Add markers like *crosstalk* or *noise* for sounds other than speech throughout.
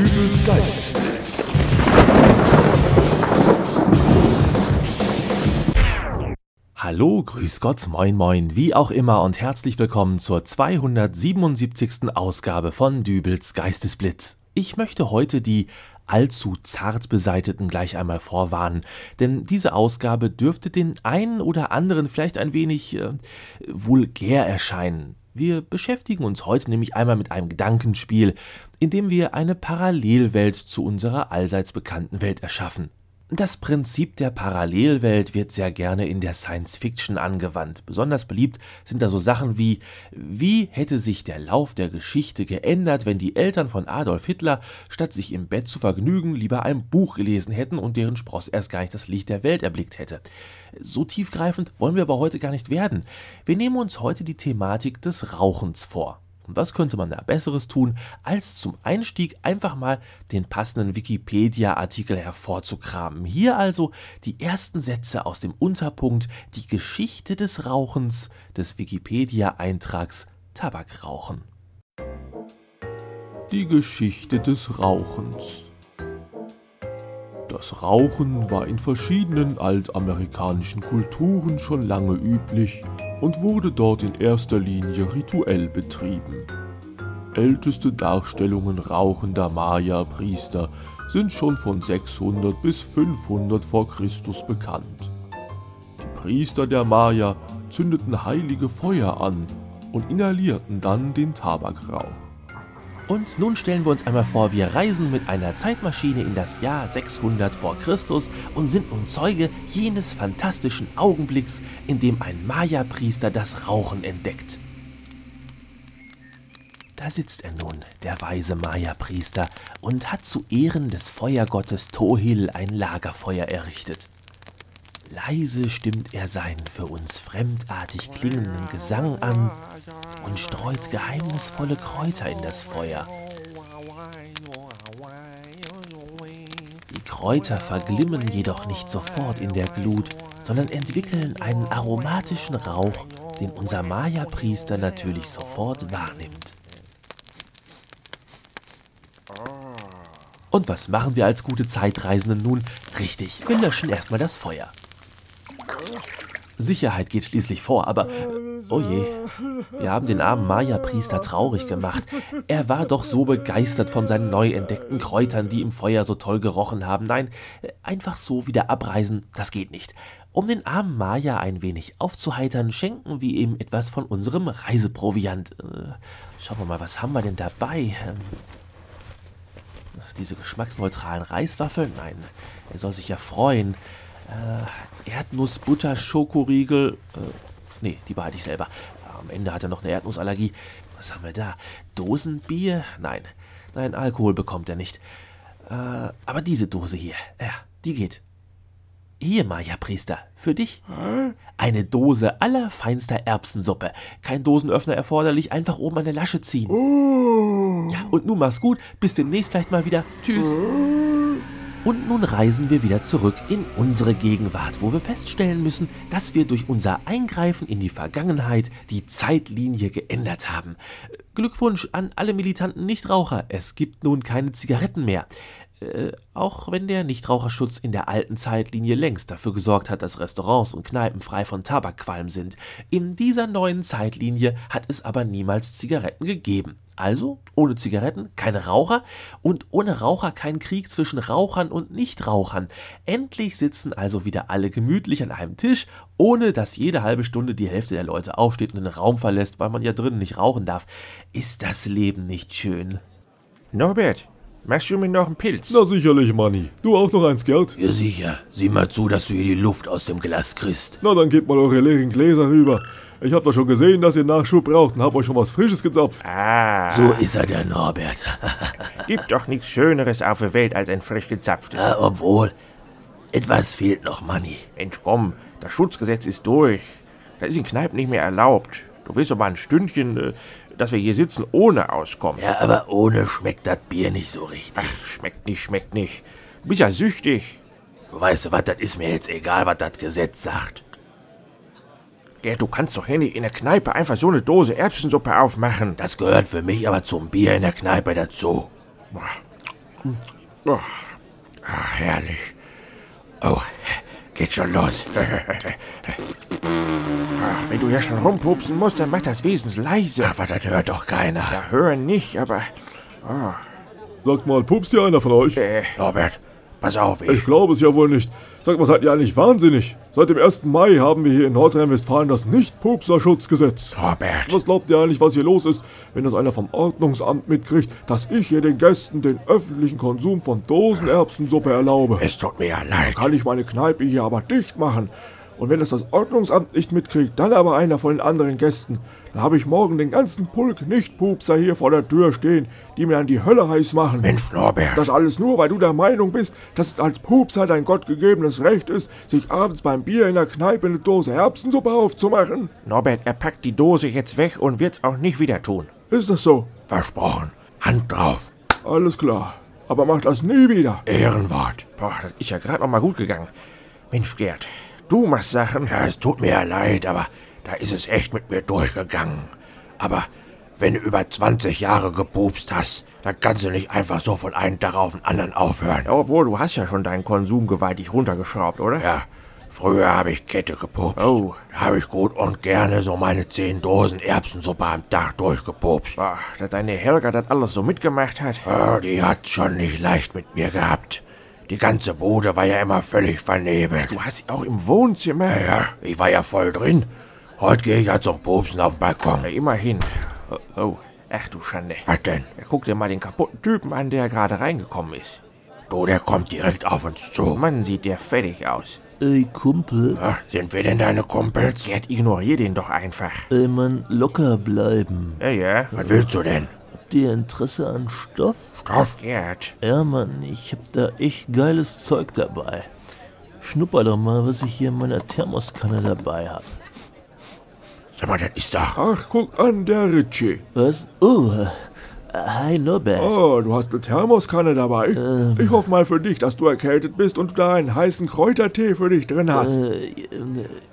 Dübels Geistesblitz. Hallo, grüß Gott, moin moin, wie auch immer und herzlich willkommen zur 277. Ausgabe von Dübels Geistesblitz. Ich möchte heute die allzu zart beseiteten gleich einmal vorwarnen, denn diese Ausgabe dürfte den einen oder anderen vielleicht ein wenig äh, vulgär erscheinen. Wir beschäftigen uns heute nämlich einmal mit einem Gedankenspiel, in dem wir eine Parallelwelt zu unserer allseits bekannten Welt erschaffen. Das Prinzip der Parallelwelt wird sehr gerne in der Science Fiction angewandt. Besonders beliebt sind da so Sachen wie wie hätte sich der Lauf der Geschichte geändert, wenn die Eltern von Adolf Hitler statt sich im Bett zu vergnügen lieber ein Buch gelesen hätten und deren Spross erst gar nicht das Licht der Welt erblickt hätte. So tiefgreifend wollen wir aber heute gar nicht werden. Wir nehmen uns heute die Thematik des Rauchens vor. Und was könnte man da Besseres tun, als zum Einstieg einfach mal den passenden Wikipedia-Artikel hervorzukramen. Hier also die ersten Sätze aus dem Unterpunkt Die Geschichte des Rauchens des Wikipedia-Eintrags Tabakrauchen. Die Geschichte des Rauchens. Das Rauchen war in verschiedenen altamerikanischen Kulturen schon lange üblich und wurde dort in erster Linie rituell betrieben. Älteste Darstellungen rauchender Maya-Priester sind schon von 600 bis 500 vor Christus bekannt. Die Priester der Maya zündeten heilige Feuer an und inhalierten dann den Tabakrauch. Und nun stellen wir uns einmal vor, wir reisen mit einer Zeitmaschine in das Jahr 600 vor Christus und sind nun Zeuge jenes fantastischen Augenblicks, in dem ein Maya-Priester das Rauchen entdeckt. Da sitzt er nun, der weise Maya-Priester, und hat zu Ehren des Feuergottes Tohil ein Lagerfeuer errichtet. Leise stimmt er seinen für uns fremdartig klingenden Gesang an und streut geheimnisvolle Kräuter in das Feuer. Die Kräuter verglimmen jedoch nicht sofort in der Glut, sondern entwickeln einen aromatischen Rauch, den unser Maya-Priester natürlich sofort wahrnimmt. Und was machen wir als gute Zeitreisende nun? Richtig, wir löschen erstmal das Feuer. Sicherheit geht schließlich vor, aber oh je, wir haben den armen Maya-Priester traurig gemacht. Er war doch so begeistert von seinen neu entdeckten Kräutern, die im Feuer so toll gerochen haben. Nein, einfach so wieder abreisen, das geht nicht. Um den armen Maya ein wenig aufzuheitern, schenken wir ihm etwas von unserem Reiseproviant. Äh, schauen wir mal, was haben wir denn dabei? Ähm, diese geschmacksneutralen Reiswaffeln? Nein, er soll sich ja freuen. Äh, Erdnussbutter, Schokoriegel. Äh, nee, die behalte ich selber. Am Ende hat er noch eine Erdnussallergie. Was haben wir da? Dosenbier? Nein. Nein, Alkohol bekommt er nicht. Äh, aber diese Dose hier, ja, die geht. Hier, Maya-Priester, für dich. Eine Dose allerfeinster Erbsensuppe. Kein Dosenöffner erforderlich, einfach oben an der Lasche ziehen. Ja, und nun mach's gut. Bis demnächst vielleicht mal wieder. Tschüss. Und nun reisen wir wieder zurück in unsere Gegenwart, wo wir feststellen müssen, dass wir durch unser Eingreifen in die Vergangenheit die Zeitlinie geändert haben. Glückwunsch an alle militanten Nichtraucher, es gibt nun keine Zigaretten mehr. Äh, auch wenn der Nichtraucherschutz in der alten Zeitlinie längst dafür gesorgt hat, dass Restaurants und Kneipen frei von Tabakqualm sind. In dieser neuen Zeitlinie hat es aber niemals Zigaretten gegeben. Also ohne Zigaretten keine Raucher und ohne Raucher kein Krieg zwischen Rauchern und Nichtrauchern. Endlich sitzen also wieder alle gemütlich an einem Tisch, ohne dass jede halbe Stunde die Hälfte der Leute aufsteht und den Raum verlässt, weil man ja drinnen nicht rauchen darf. Ist das Leben nicht schön? Norbert, Machst du mir noch einen Pilz? Na sicherlich, Manni. Du auch noch eins, Gerd? Ja, sicher. Sieh mal zu, dass du hier die Luft aus dem Glas kriegst. Na, dann gebt mal eure leeren Gläser rüber. Ich hab doch schon gesehen, dass ihr Nachschub braucht und hab euch schon was Frisches gezapft. Ah, So ist er, der Norbert. *laughs* gibt doch nichts Schöneres auf der Welt als ein frisch gezapftes. Ja, obwohl, etwas fehlt noch, Manni. Mensch, komm, das Schutzgesetz ist durch. Das ist in Kneipen nicht mehr erlaubt. Du willst doch mal ein Stündchen, äh, dass wir hier sitzen, ohne auskommen. Ja, aber ohne schmeckt das Bier nicht so richtig. Ach, schmeckt nicht, schmeckt nicht. Du bist ja süchtig. Du weißt du was, das ist mir jetzt egal, was das Gesetz sagt. Gerd, du kannst doch hier nicht in der Kneipe einfach so eine Dose Erbsensuppe aufmachen. Das gehört für mich aber zum Bier in der Kneipe dazu. Ach, herrlich. Oh, geht schon los. Ach, wenn du ja schon rumpupsen musst, dann mach das wesens leise. Aber das hört doch keiner. Ja, hören nicht, aber... Sagt mal, pupst hier einer von euch? Äh, Norbert, pass auf, Ich ich. glaube es ja wohl nicht. Sag mal, seid ihr eigentlich wahnsinnig? Seit dem 1. Mai haben wir hier in Nordrhein-Westfalen das Nicht-Pupser-Schutzgesetz. Norbert, Was glaubt ihr eigentlich, was hier los ist, wenn das einer vom Ordnungsamt mitkriegt, dass ich hier den Gästen den öffentlichen Konsum von Dosenerbsensuppe erlaube? es tut mir ja leid. Kann ich meine Kneipe hier aber dicht machen? Und wenn das das Ordnungsamt nicht mitkriegt, dann aber einer von den anderen Gästen, dann habe ich morgen den ganzen Pulk Nicht-Pupser hier vor der Tür stehen, die mir dann die Hölle heiß machen. Mensch, Norbert. Das alles nur, weil du der Meinung bist, dass es als Pupser dein gottgegebenes Recht ist, sich abends beim Bier in der Kneipe eine Dose Erbsensuppe aufzumachen. Norbert, er packt die Dose jetzt weg und wird's auch nicht wieder tun. Ist das so? Versprochen. Hand drauf. Alles klar. Aber mach das nie wieder. Ehrenwort. Boah, das ist ja gerade noch mal gut gegangen. Mensch, Gerd, du machst Sachen. Ja, es tut mir ja leid, aber da ist es echt mit mir durchgegangen. Aber wenn du über 20 Jahre gepupst hast, dann kannst du nicht einfach so von einem Tag auf den anderen aufhören. Obwohl, du hast ja schon deinen Konsum gewaltig runtergeschraubt, oder? Ja, früher habe ich Kette gepupst. Oh. Da habe ich gut und gerne so meine 10 Dosen Erbsensuppe am Tag durchgepupst. Boah, dass deine Helga das alles so mitgemacht hat. Ja, die hat schon nicht leicht mit mir gehabt. Die ganze Bude war ja immer völlig vernebelt. Du hast sie auch im Wohnzimmer. Ja, ja, ich war ja voll drin. Heute gehe ich ja zum Pupsen auf den Balkon. Ja, immerhin. Oh, oh, ach du Schande. Was denn? Ja, guck dir mal den kaputten Typen an, der gerade reingekommen ist. Du, der kommt direkt auf uns zu. Mann, sieht der fertig aus. Ey, Kumpel, Ja, sind wir denn deine Kumpels? Gerd, ignorier den doch einfach. ey, Mann, locker bleiben. Ja, ja. Was willst du denn? Habt ihr Interesse an Stoff? Stoff? Gerd. Ja, Mann, ich hab da echt geiles Zeug dabei. Schnupper doch mal, was ich hier in meiner Thermoskanne dabei hab. Sag mal, das ist doch... Ach, guck an, der Ritchie. Was? Oh, äh, hi Norbert. Oh, du hast eine Thermoskanne dabei. Ähm. Ich hoffe mal für dich, dass du erkältet bist und du da einen heißen Kräutertee für dich drin hast. Äh,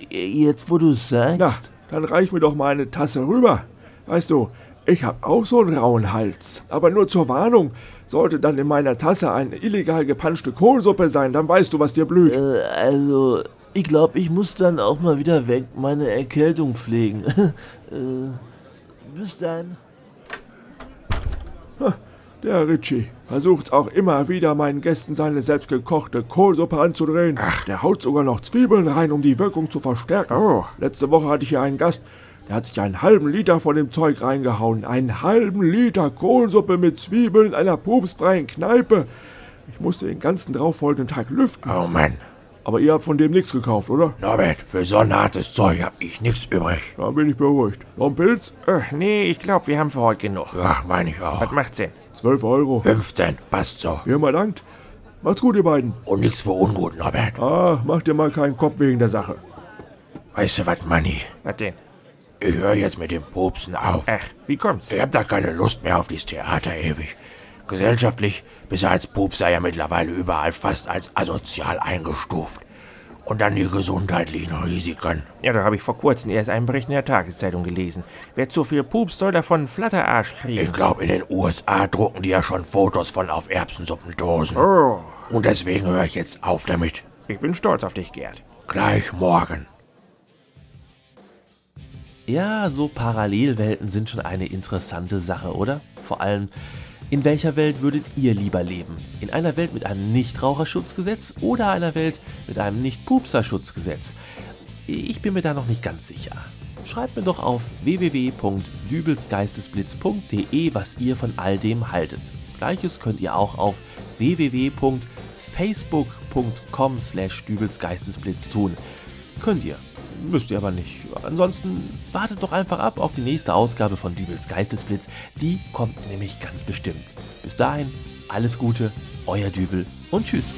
äh, jetzt, wo du sagst. Na, dann reich mir doch mal eine Tasse rüber. Weißt du, ich hab auch so einen rauen Hals. Aber nur zur Warnung. Sollte dann in meiner Tasse eine illegal gepanschte Kohlsuppe sein, dann weißt du, was dir blüht. Äh, also, ich glaube, ich muss dann auch mal wieder weg meine Erkältung pflegen. *laughs* äh, bis dann. Der Ritchie versucht's auch immer wieder, meinen Gästen seine selbstgekochte Kohlsuppe anzudrehen. Ach, der haut sogar noch Zwiebeln rein, um die Wirkung zu verstärken. Oh. Letzte Woche hatte ich hier einen Gast, der hat sich einen halben Liter von dem Zeug reingehauen. Einen halben Liter Kohlsuppe mit Zwiebeln in einer pupsfreien Kneipe. Ich musste den ganzen darauffolgenden Tag lüften. Oh Mann. Aber ihr habt von dem nichts gekauft, oder? Norbert, für so ein hartes Zeug hab ich nichts übrig. Da bin ich beruhigt. Noch ein Pilz? Ach, nee, ich glaube, wir haben für heute genug. Ja, meine ich auch. Was macht's denn? 12 Euro. 15, passt so. Firma dankt. Macht's gut, ihr beiden. Und nichts für ungut, Norbert. Ah, macht dir mal keinen Kopf wegen der Sache. Weißt du was, Manni? Was denn? Ich höre jetzt mit dem Pupsen auf. Ach, wie kommt's? Ich hab da keine Lust mehr auf dieses Theater ewig. Gesellschaftlich bist du als Pupser ja mittlerweile überall fast als asozial eingestuft. Und dann die gesundheitlichen Risiken. Ja, da habe ich vor kurzem erst einen Bericht in der Tageszeitung gelesen. Wer zu viel pups, soll davon einen Flatterarsch kriegen. Ich glaube, in den USA drucken die ja schon Fotos von auf Erbsensuppendosen. Oh, Und deswegen höre ich jetzt auf damit. ich bin stolz auf dich, Gerd. Gleich morgen. Ja, so Parallelwelten sind schon eine interessante Sache, oder? Vor allem, in welcher Welt würdet ihr lieber leben? In einer Welt mit einem Nichtraucherschutzgesetz oder einer Welt mit einem Nicht-Pupser-Schutzgesetz? Ich bin mir da noch nicht ganz sicher. Schreibt mir doch auf www.dübelsgeistesblitz.de, was ihr von all dem haltet. Gleiches könnt ihr auch auf www.facebook.com slash dübelsgeistesblitz tun. Könnt ihr. Müsst ihr aber nicht. Ansonsten wartet doch einfach ab auf die nächste Ausgabe von Dübels Geistesblitz. Die kommt nämlich ganz bestimmt. Bis dahin, alles Gute, euer Dübel und tschüss.